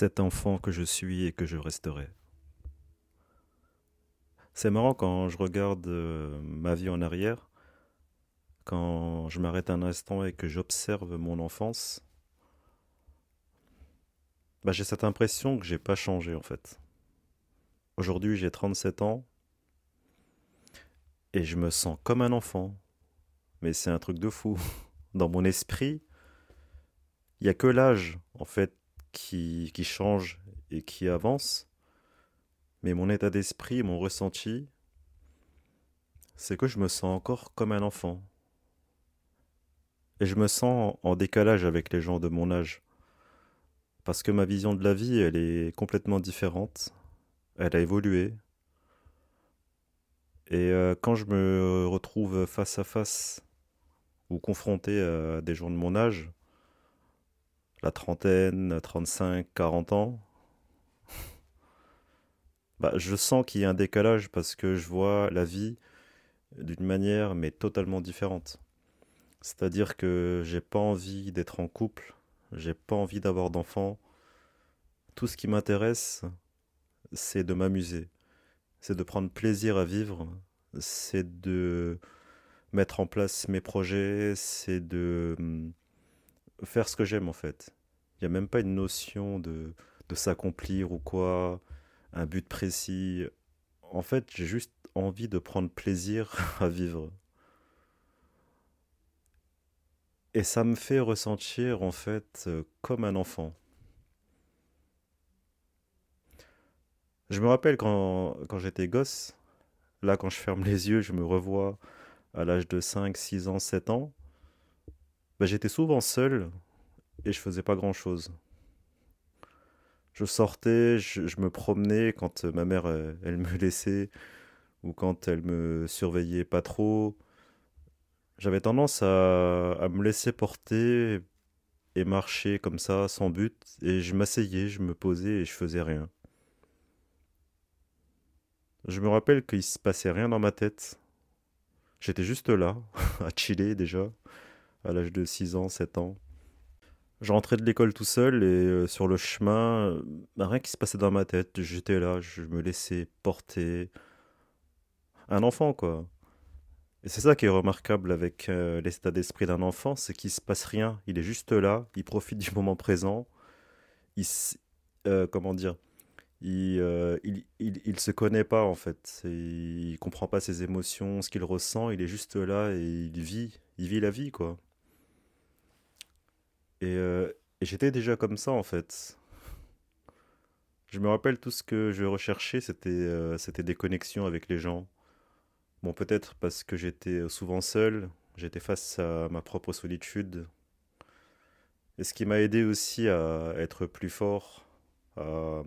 Cet enfant que je suis et que je resterai. C'est marrant quand je regarde euh, ma vie en arrière, quand je m'arrête un instant et que j'observe mon enfance, bah, j'ai cette impression que j'ai pas changé en fait. Aujourd'hui, j'ai 37 ans et je me sens comme un enfant. Mais c'est un truc de fou. Dans mon esprit, il n'y a que l'âge en fait qui, change et qui avance. Mais mon état d'esprit, mon ressenti, c'est que je me sens encore comme un enfant. Et je me sens en décalage avec les gens de mon âge parce que ma vision de la vie, elle est complètement différente. Elle a évolué. Et euh, quand je me retrouve face à face ou confronté à des gens de mon âge, la trentaine, 35, 40 ans, bah, je sens qu'il y a un décalage parce que je vois la vie d'une manière mais totalement différente. C'est-à-dire que j'ai pas envie d'être en couple j'ai pas envie d'avoir d'enfants. Tout ce qui m'intéresse, c'est de m'amuser, c'est de prendre plaisir à vivre, c'est de mettre en place mes projets, c'est de hum, faire ce que j'aime en fait. Il n'y a même pas une notion de, de s'accomplir ou quoi, un but précis. En fait, j'ai juste envie de prendre plaisir à vivre. Et ça me fait ressentir en fait euh, comme un enfant. Je me rappelle quand, quand j'étais gosse, là quand je ferme les yeux, je me revois à l'âge de 5, 6 ans, 7 ans, bah, j'étais souvent seul et je faisais pas grand-chose. Je sortais, je, me promenais quand ma mère elle me laissait ou quand elle me surveillait pas trop j'avais tendance à, à, me laisser porter et marcher comme ça, sans but, et je m'asseyais, je me posais et je faisais rien. Je me rappelle qu'il se passait rien dans ma tête. J'étais juste là, à chiller déjà, à l'âge de 6 ans, 7 ans. Je rentrais de l'école tout seul et euh, sur le chemin, bah, rien qui se passait dans ma tête. J'étais là, je me laissais porter. Un enfant, quoi. Et c'est ça qui est remarquable avec euh, l'état d'esprit d'un enfant, c'est qu'il se passe rien. Il est juste là, il profite du moment présent. Il, euh, comment dire il, il, il, il, se connaît pas en fait. Il comprend pas ses émotions, ce qu'il ressent. Il est juste là et il vit, il vit la vie quoi. Et, euh, et j'étais déjà comme ça en fait. Je me rappelle tout ce que je recherchais, c'était euh, c'était des connexions avec les gens Bon, peut-être parce que j'étais souvent seul, j'étais face à ma propre solitude. Et ce qui m'a aidé aussi à être plus fort, à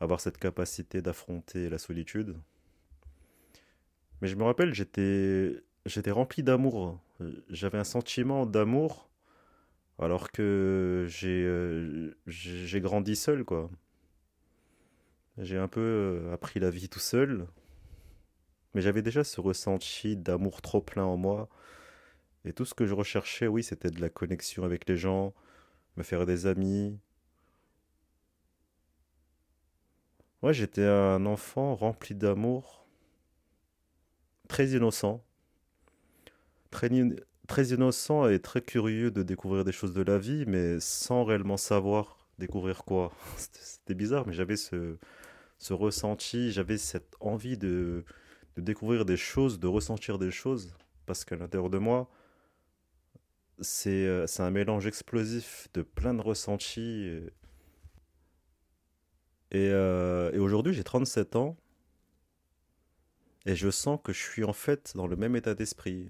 avoir cette capacité d'affronter la solitude. Mais je me rappelle, j'étais j'étais rempli d'amour. J'avais un sentiment d'amour alors que j'ai j'ai grandi seul quoi. J'ai un peu appris la vie tout seul, mais j'avais déjà ce ressenti d'amour trop plein en moi. Et tout ce que je recherchais, oui, c'était de la connexion avec les gens, me faire des amis. Ouais, j'étais un enfant rempli d'amour, très innocent, très, très innocent et très curieux de découvrir des choses de la vie, mais sans réellement savoir découvrir quoi. C'était bizarre, mais j'avais ce, ce ressenti, j'avais cette envie de, découvrir des choses, de ressentir des choses, parce qu'à l'intérieur de moi, c'est euh, un mélange explosif de plein de ressentis. Et, euh, et aujourd'hui, j'ai 37 ans. Et je sens que je suis en fait dans le même état d'esprit.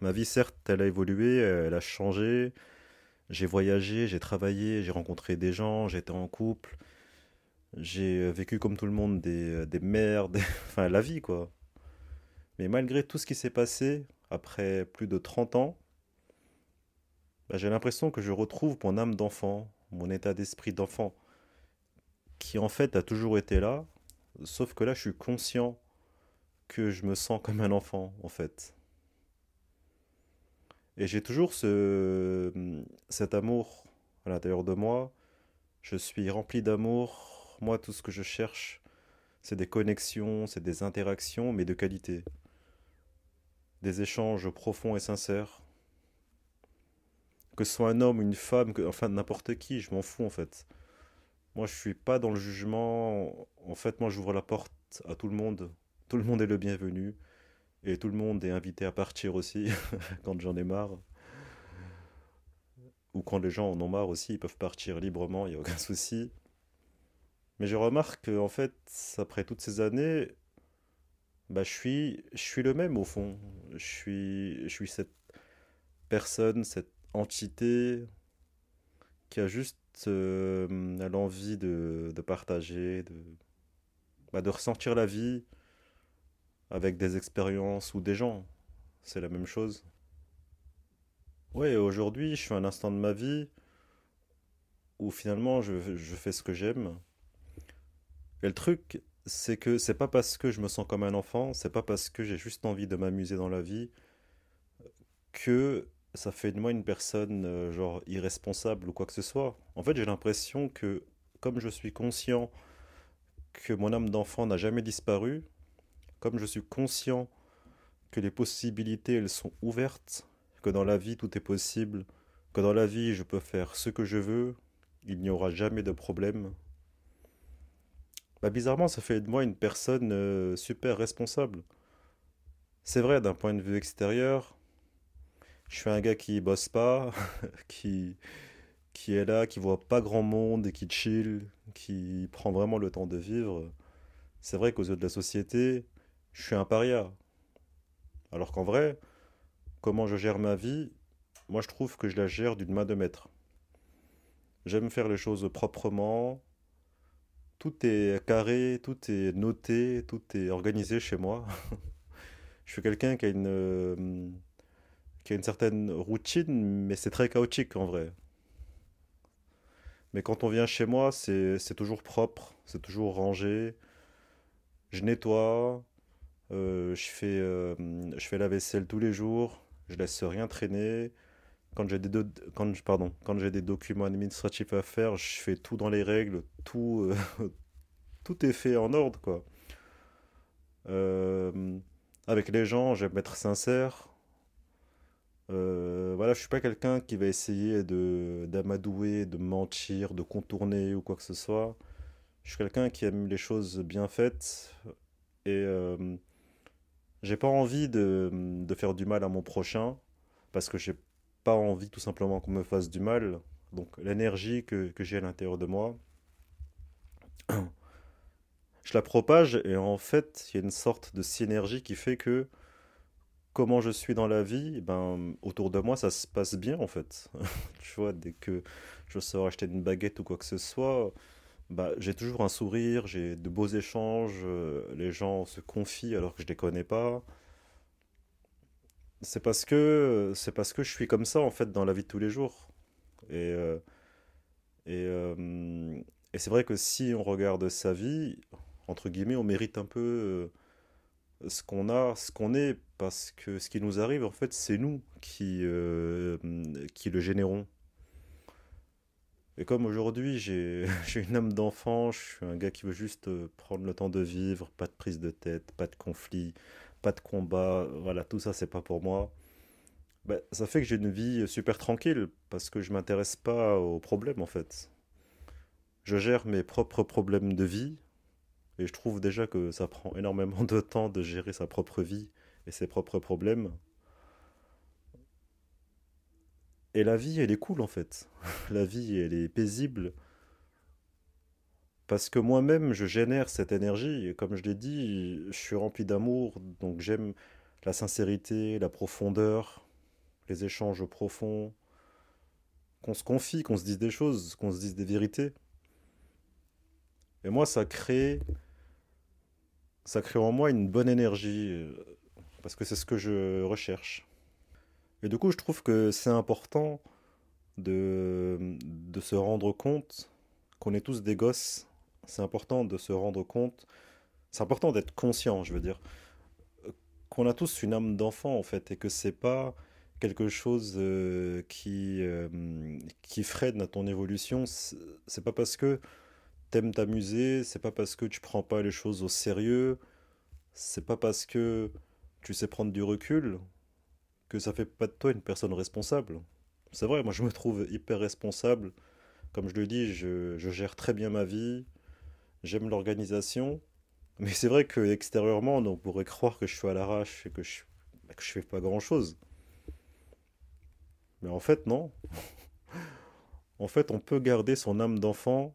Ma vie, certes, elle a évolué, elle a changé. J'ai voyagé, j'ai travaillé, j'ai rencontré des gens, j'étais en couple. J'ai vécu comme tout le monde des, des merdes, enfin la vie quoi. Mais malgré tout ce qui s'est passé, après plus de 30 ans, bah, j'ai l'impression que je retrouve mon âme d'enfant, mon état d'esprit d'enfant, qui en fait a toujours été là, sauf que là je suis conscient que je me sens comme un enfant en fait. Et j'ai toujours ce, cet amour à l'intérieur de moi. Je suis rempli d'amour. Moi, tout ce que je cherche, c'est des connexions, c'est des interactions, mais de qualité. Des échanges profonds et sincères. Que ce soit un homme une femme, que, enfin n'importe qui, je m'en fous en fait. Moi, je suis pas dans le jugement. En fait, moi, j'ouvre la porte à tout le monde. Tout le monde est le bienvenu. Et tout le monde est invité à partir aussi, quand j'en ai marre. Ou quand les gens en ont marre aussi, ils peuvent partir librement, il n'y a aucun souci. Mais je remarque qu'en fait, après toutes ces années, bah, je suis, je suis le même au fond. Je suis, je suis cette personne, cette entité qui a juste euh, l'envie de, de, partager, de, bah, de ressentir la vie, avec des expériences ou des gens. C'est la même chose. Ouais, aujourd'hui, je suis un instant de ma vie où finalement je, je fais ce que j'aime. Et le truc, c'est que c'est pas parce que je me sens comme un enfant, c'est pas parce que j'ai juste envie de m'amuser dans la vie que ça fait de moi une personne euh, genre irresponsable ou quoi que ce soit. En fait, j'ai l'impression que comme je suis conscient que mon âme d'enfant n'a jamais disparu, comme je suis conscient que les possibilités, elles sont ouvertes, que dans la vie, tout est possible, que dans la vie, je peux faire ce que je veux, il n'y aura jamais de problème. Bah, bizarrement, ça fait de moi une personne euh, super responsable. C'est vrai, d'un point de vue extérieur, je suis un gars qui bosse pas, qui, qui est là, qui voit pas grand monde et qui chill, qui prend vraiment le temps de vivre. C'est vrai qu'aux yeux de la société, je suis un paria. Alors qu'en vrai, comment je gère ma vie, moi je trouve que je la gère d'une main de maître. J'aime faire les choses proprement. Tout est carré, tout est noté, tout est organisé chez moi. je suis quelqu'un qui a une euh, qui a une certaine routine, mais c'est très chaotique en vrai. Mais quand on vient chez moi, c'est toujours propre, c'est toujours rangé. Je nettoie, euh, je, fais, euh, je fais la vaisselle tous les jours, je laisse rien traîner. Quand j'ai des, quand, pardon, quand des documents administratifs à faire, je fais tout dans les règles, tout, euh, tout est fait en ordre, quoi. avec les gens, j'aime être sincère. voilà, je suis pas quelqu'un qui va essayer d'amadouer, de mentir, de contourner ou quoi que ce soit. Je suis quelqu'un qui aime les choses bien faites et j'ai pas envie de, de, faire du mal à mon prochain parce que j'ai pas envie tout simplement qu'on me fasse du mal. Donc l'énergie que, que j'ai à l'intérieur de moi, je la propage et en fait il y a une sorte de synergie qui fait que comment je suis dans la vie, eh ben autour de moi ça se passe bien en fait. tu vois, dès que je sors acheter une baguette ou quoi que ce soit, bah, j'ai toujours un sourire, j'ai de beaux échanges, euh, les gens se confient alors que je ne les connais pas. C'est parce que c'est parce que je suis comme ça en fait dans la vie de tous les jours. Et, euh, et, euh, et c'est vrai que si on regarde sa vie, entre guillemets, on mérite un peu ce qu'on a, ce qu'on est, parce que ce qui nous arrive, en fait, c'est nous qui, qui le générons. Et comme aujourd'hui, j'ai une âme d'enfant, je suis un gars qui veut juste euh, prendre le temps de vivre, pas de prise de tête, pas de conflit, pas de combat, voilà, tout ça, c'est pas pour moi. Bah, ça fait que j'ai une vie super tranquille, parce que je m'intéresse pas aux problèmes, en fait. Je gère mes propres problèmes de vie, et je trouve déjà que ça prend énormément de temps de gérer sa propre vie et ses propres problèmes. Et la vie, elle est cool en fait. La vie, elle est paisible. Parce que moi-même, je génère cette énergie. Et comme je l'ai dit, je suis rempli d'amour, donc j'aime la sincérité, la profondeur, les échanges profonds, qu'on se confie, qu'on se dise des choses, qu'on se dise des vérités. Et moi, ça crée, ça crée en moi une bonne énergie, parce que c'est ce que je recherche. Et du coup, je trouve que c'est important de, se rendre compte qu'on est tous des gosses. C'est important de se rendre compte. C'est important d'être conscient, je veux dire, qu'on a tous une âme d'enfant en fait, et que c'est pas quelque chose euh, qui, euh, qui freine à ton évolution. C'est pas parce que t'aimes t'amuser, c'est pas parce que tu prends pas les choses au sérieux, c'est pas parce que tu sais prendre du recul que ça fait pas de toi une personne responsable. C'est vrai, moi je me trouve hyper responsable. Comme je le dis, je, gère très bien ma vie, j'aime l'organisation, mais c'est vrai que extérieurement, on pourrait croire que je suis à l'arrache et que je, que je fais pas grand chose. Mais en fait, non. en fait, on peut garder son âme d'enfant,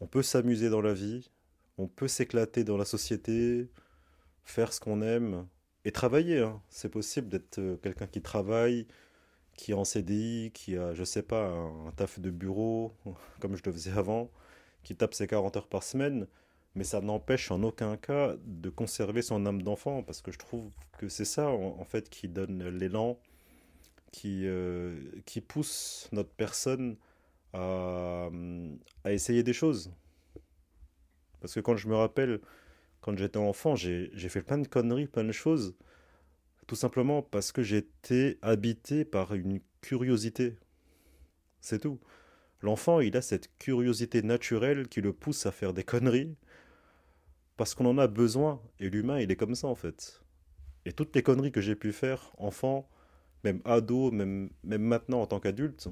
on peut s'amuser dans la vie, on peut s'éclater dans la société, faire ce qu'on aime et travailler. Hein. C'est possible d'être euh, quelqu'un qui travaille, qui est en CDI, qui a, je sais pas, un, taf de bureau, comme je le faisais avant, qui tape ses 40 heures par semaine, mais ça n'empêche en aucun cas de conserver son âme d'enfant, parce que je trouve que c'est ça, en, fait, qui donne l'élan, qui, euh, qui pousse notre personne à, à essayer des choses. Parce que quand je me rappelle, quand j'étais enfant, j'ai fait plein de conneries, plein de choses, tout simplement parce que j'étais habité par une curiosité. C'est tout. L'enfant, il a cette curiosité naturelle qui le pousse à faire des conneries, parce qu'on en a besoin, et l'humain, il est comme ça en fait. Et toutes les conneries que j'ai pu faire, enfant, même ado, même, maintenant en tant qu'adulte,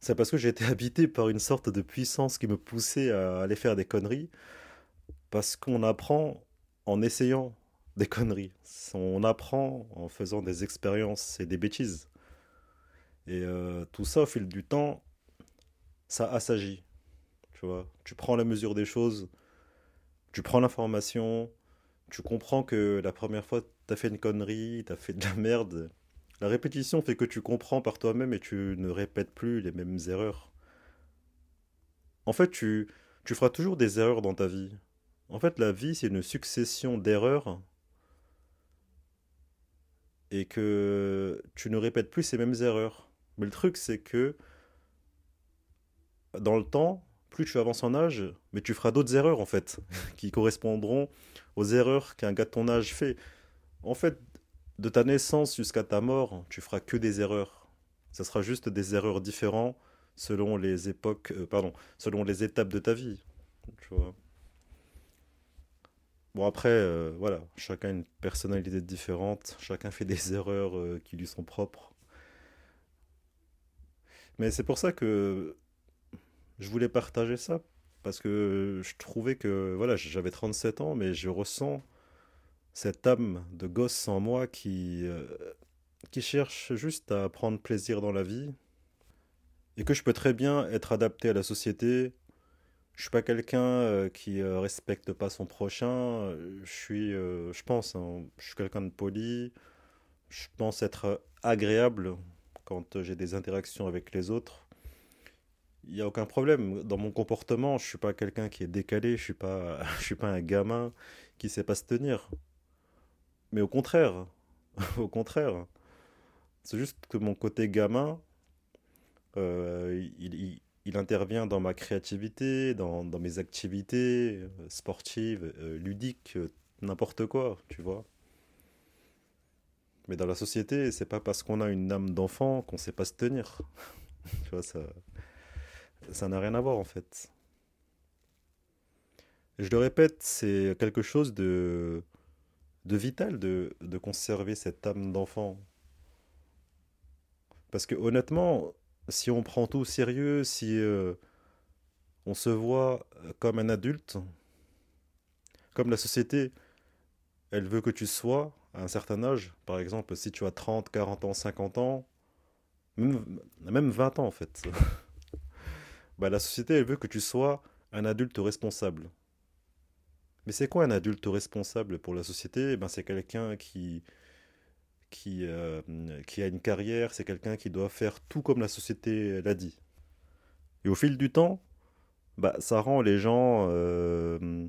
c'est parce que j'ai été habité par une sorte de puissance qui me poussait à aller faire des conneries. Parce qu'on apprend en essayant des conneries. On apprend en faisant des expériences et des bêtises. Et euh, tout ça, au fil du temps, ça assagit. Tu vois, tu prends la mesure des choses, tu prends l'information, tu comprends que la première fois, tu as fait une connerie, tu as fait de la merde, la répétition fait que tu comprends par toi-même et tu ne répètes plus les mêmes erreurs. En fait, tu feras toujours des erreurs dans ta vie. En fait, la vie, c'est une succession d'erreurs et que tu ne répètes plus ces mêmes erreurs. Mais le truc, c'est que dans le temps, plus tu avances en âge, mais tu feras d'autres erreurs en fait, qui correspondront aux erreurs qu'un gars de ton âge fait. En fait, de ta naissance jusqu'à ta mort, tu feras que des erreurs. Ça sera juste des erreurs différentes selon les époques, euh, pardon, selon les étapes de ta vie. Tu vois. Bon après, euh, voilà, chacun a une personnalité différente, chacun fait des erreurs euh, qui lui sont propres. Mais c'est pour ça que je voulais partager ça, parce que je trouvais que, voilà, j'avais 37 ans, mais je ressens cette âme de gosse en moi qui, euh, qui cherche juste à prendre plaisir dans la vie et que je peux très bien être adapté à la société. Je suis pas quelqu'un euh, qui euh, respecte pas son prochain. Je suis, je pense, hein, je suis quelqu'un de poli. Je pense être agréable quand j'ai des interactions avec les autres. Il n'y a aucun problème. Dans mon comportement, je suis pas quelqu'un qui est décalé, je suis pas, je suis pas un gamin qui sait pas se tenir. Mais au contraire, au contraire, c'est juste que mon côté gamin, euh, il, il, intervient dans ma créativité, dans, dans mes activités euh, sportives, euh, ludiques, n'importe quoi, tu vois. Mais dans la société, c'est pas parce qu'on a une âme d'enfant qu'on sait pas se tenir. tu vois, ça, ça n'a rien à voir en fait. Je le répète, c'est quelque chose de de vital de, de conserver cette âme d'enfant. Parce que honnêtement, si on prend tout au sérieux, si euh, on se voit comme un adulte, comme la société, elle veut que tu sois à un certain âge, par exemple, si tu as 30, 40 ans, 50 ans, même, même 20 ans en fait. bah, la société, elle veut que tu sois un adulte responsable. Mais c'est quoi un adulte responsable pour la société? Ben, C'est quelqu'un qui, qui, euh, qui a une carrière, c'est quelqu'un qui doit faire tout comme la société l'a dit. Et au fil du temps, bah, ça rend les gens euh,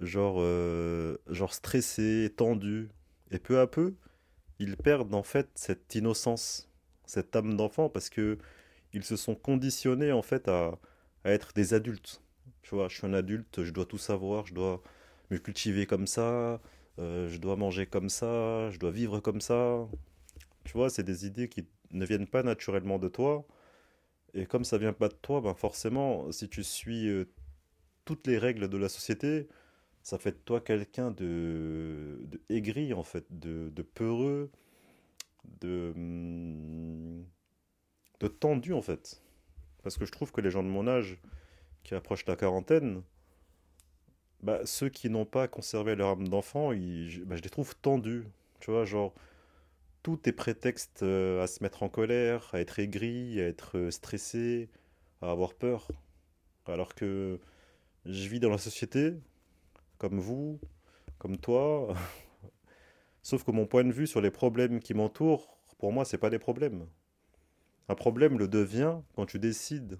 genre, euh, genre stressés, tendus. Et peu à peu, ils perdent en fait cette innocence, cette âme d'enfant, parce que ils se sont conditionnés en fait à, à être des adultes. Tu vois, je suis un adulte, je dois tout savoir, je dois me cultiver comme ça, euh, je dois manger comme ça, je dois vivre comme ça. Tu vois, c'est des idées qui ne viennent pas naturellement de toi. Et comme ça vient pas de toi, ben forcément, si tu suis euh, toutes les règles de la société, ça fait de toi quelqu'un de, de aigri, en fait, de, de peureux, de, hum, de tendu, en fait. Parce que je trouve que les gens de mon âge, qui approchent la quarantaine, bah, ceux qui n'ont pas conservé leur âme d'enfant, bah, je les trouve tendus. Tu vois, genre, tout est prétexte euh, à se mettre en colère, à être aigri, à être euh, stressé, à avoir peur. Alors que je vis dans la société, comme vous, comme toi, sauf que mon point de vue sur les problèmes qui m'entourent, pour moi, c'est pas des problèmes. Un problème le devient quand tu décides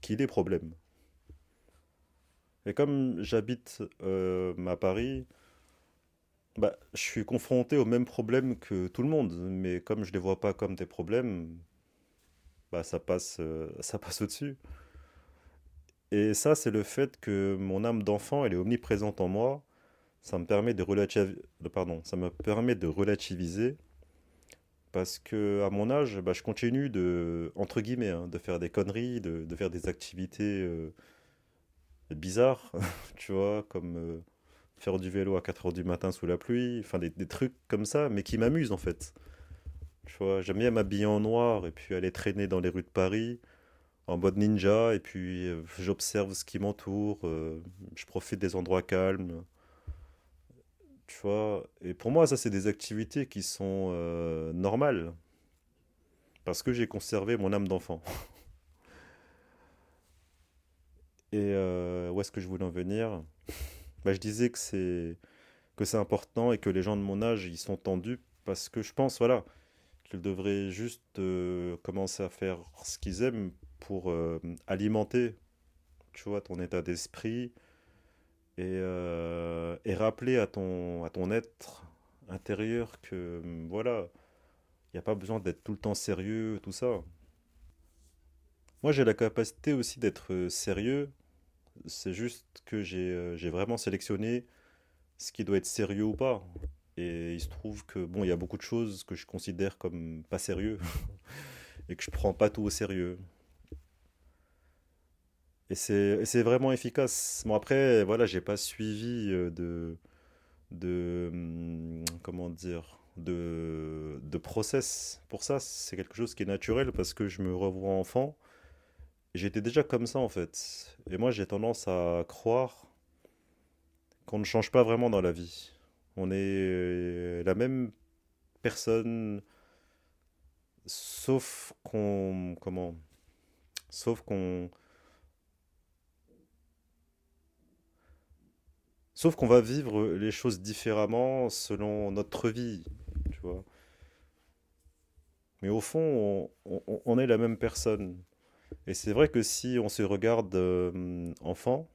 qu'il est problème. Et comme j'habite euh, à Paris, bah, je suis confronté aux mêmes problèmes que tout le monde, mais comme je les vois pas comme des problèmes, bah, ça passe, euh, passe au-dessus. Et ça, c'est le fait que mon âme d'enfant, elle est omniprésente en moi. Ça me permet de pardon, ça me permet de relativiser parce que à mon âge, bah, je continue de, entre guillemets, hein, de faire des conneries, de, de faire des activités euh, bizarres, tu vois, comme euh, faire du vélo à 4 heures du matin sous la pluie, enfin des, trucs comme ça, mais qui m'amusent en fait. Tu vois, j'aime bien m'habiller en noir et puis aller traîner dans les rues de Paris en mode ninja et puis euh, j'observe ce qui m'entoure, euh, je profite des endroits calmes, tu vois. Et pour moi, ça, c'est des activités qui sont normales parce que j'ai conservé mon âme d'enfant. Et euh, où est-ce que je voulais en venir? Bah, je disais que c'est que c'est important et que les gens de mon âge, ils sont tendus parce que je pense, voilà, qu'ils devraient juste euh, commencer à faire ce qu'ils aiment pour euh, alimenter, tu vois, ton état d'esprit et, et rappeler à ton, à ton être intérieur que, voilà, il n'y a pas besoin d'être tout le temps sérieux, tout ça. Moi, j'ai la capacité aussi d'être sérieux, c'est juste que j'ai euh, j'ai vraiment sélectionné ce qui doit être sérieux ou pas. Et il se trouve que, bon, il y a beaucoup de choses que je considère comme pas sérieux et que je prends pas tout au sérieux. Et c'est et c'est vraiment efficace. Bon, après, voilà, j'ai pas suivi euh, de, de, hum, comment dire, de, de process. Pour ça, c'est quelque chose qui est naturel parce que je me revois enfant. J'étais déjà comme ça en fait. Et moi, j'ai tendance à croire qu'on ne change pas vraiment dans la vie. On est euh, la même personne, sauf qu'on, comment, sauf qu'on, sauf qu'on va vivre les choses différemment selon notre vie, tu vois. Mais au fond, on, est la même personne. Et c'est vrai que si on se regarde euh, enfant,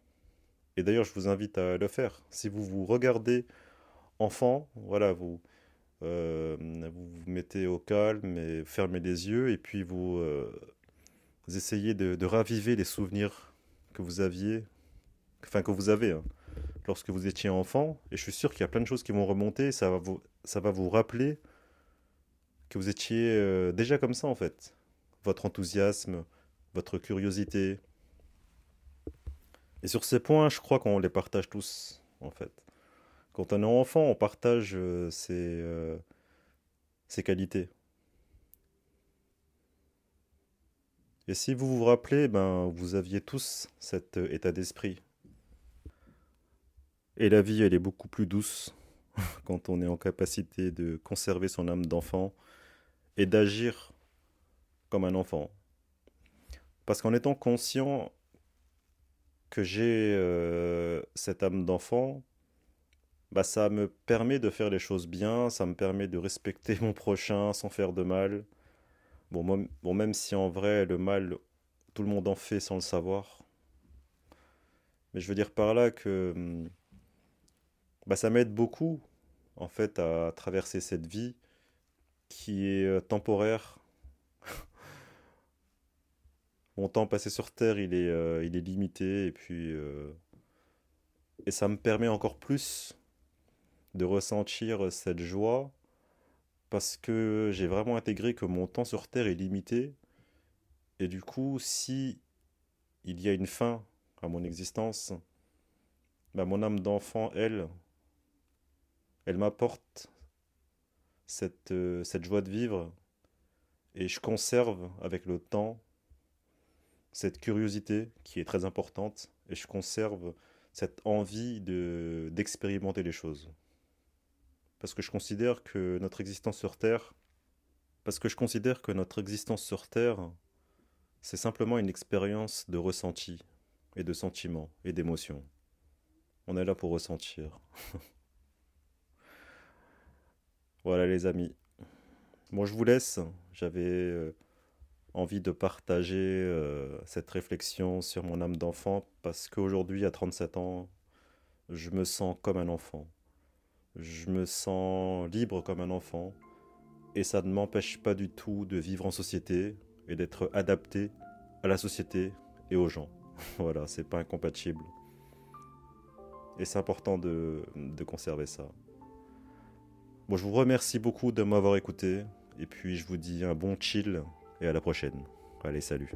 et d'ailleurs je vous invite à le faire, si vous vous regardez enfant, voilà, vous, euh, vous mettez au calme et fermez les yeux, et puis vous, euh, essayez de, raviver les souvenirs que vous aviez, enfin que vous avez, hein, lorsque vous étiez enfant, et je suis sûr qu'il y a plein de choses qui vont remonter, ça va vous, ça va vous rappeler que vous étiez déjà comme ça en fait. Votre enthousiasme, votre curiosité. Et sur ces points, je crois qu'on les partage tous en fait. Quand on est enfant, on partage euh, ses, euh, ses qualités. Et si vous vous rappelez, ben, vous aviez tous cet euh, état d'esprit. Et la vie, elle est beaucoup plus douce quand on est en capacité de conserver son âme d'enfant et d'agir comme un enfant. Parce qu'en étant conscient que j'ai euh, cette âme d'enfant, bah ça me permet de faire les choses bien, ça me permet de respecter mon prochain sans faire de mal. Bon, bon même si en vrai le mal, tout le monde en fait sans le savoir. Mais je veux dire par là que hum, bah, ça m'aide beaucoup en fait à traverser cette vie qui est euh, temporaire. Mon temps passé sur Terre, il est, euh, limité et puis euh, ça me permet encore plus de ressentir cette joie parce que j'ai vraiment intégré que mon temps sur Terre est limité et du coup si il y a une fin à mon existence, bah, mon âme d'enfant, elle, elle m'apporte cette, euh, cette joie de vivre et je conserve avec le temps cette curiosité qui est très importante et je conserve cette envie de d'expérimenter les choses. Parce que je considère que notre existence sur Terre, parce que je considère que notre existence sur Terre, c'est simplement une expérience de ressenti et de sentiments et d'émotions. On est là pour ressentir. Voilà les amis. Bon, je vous laisse. J'avais euh, envie de partager euh, cette réflexion sur mon âme d'enfant parce qu'aujourd'hui, à 37 ans, je me sens comme un enfant. Je me sens libre comme un enfant. Et ça ne m'empêche pas du tout de vivre en société et d'être adapté à la société et aux gens. voilà, c'est pas incompatible. Et c'est important de conserver ça. Bon, je vous remercie beaucoup de m'avoir écouté. Et puis, je vous dis un bon chill et à la prochaine. Allez, salut.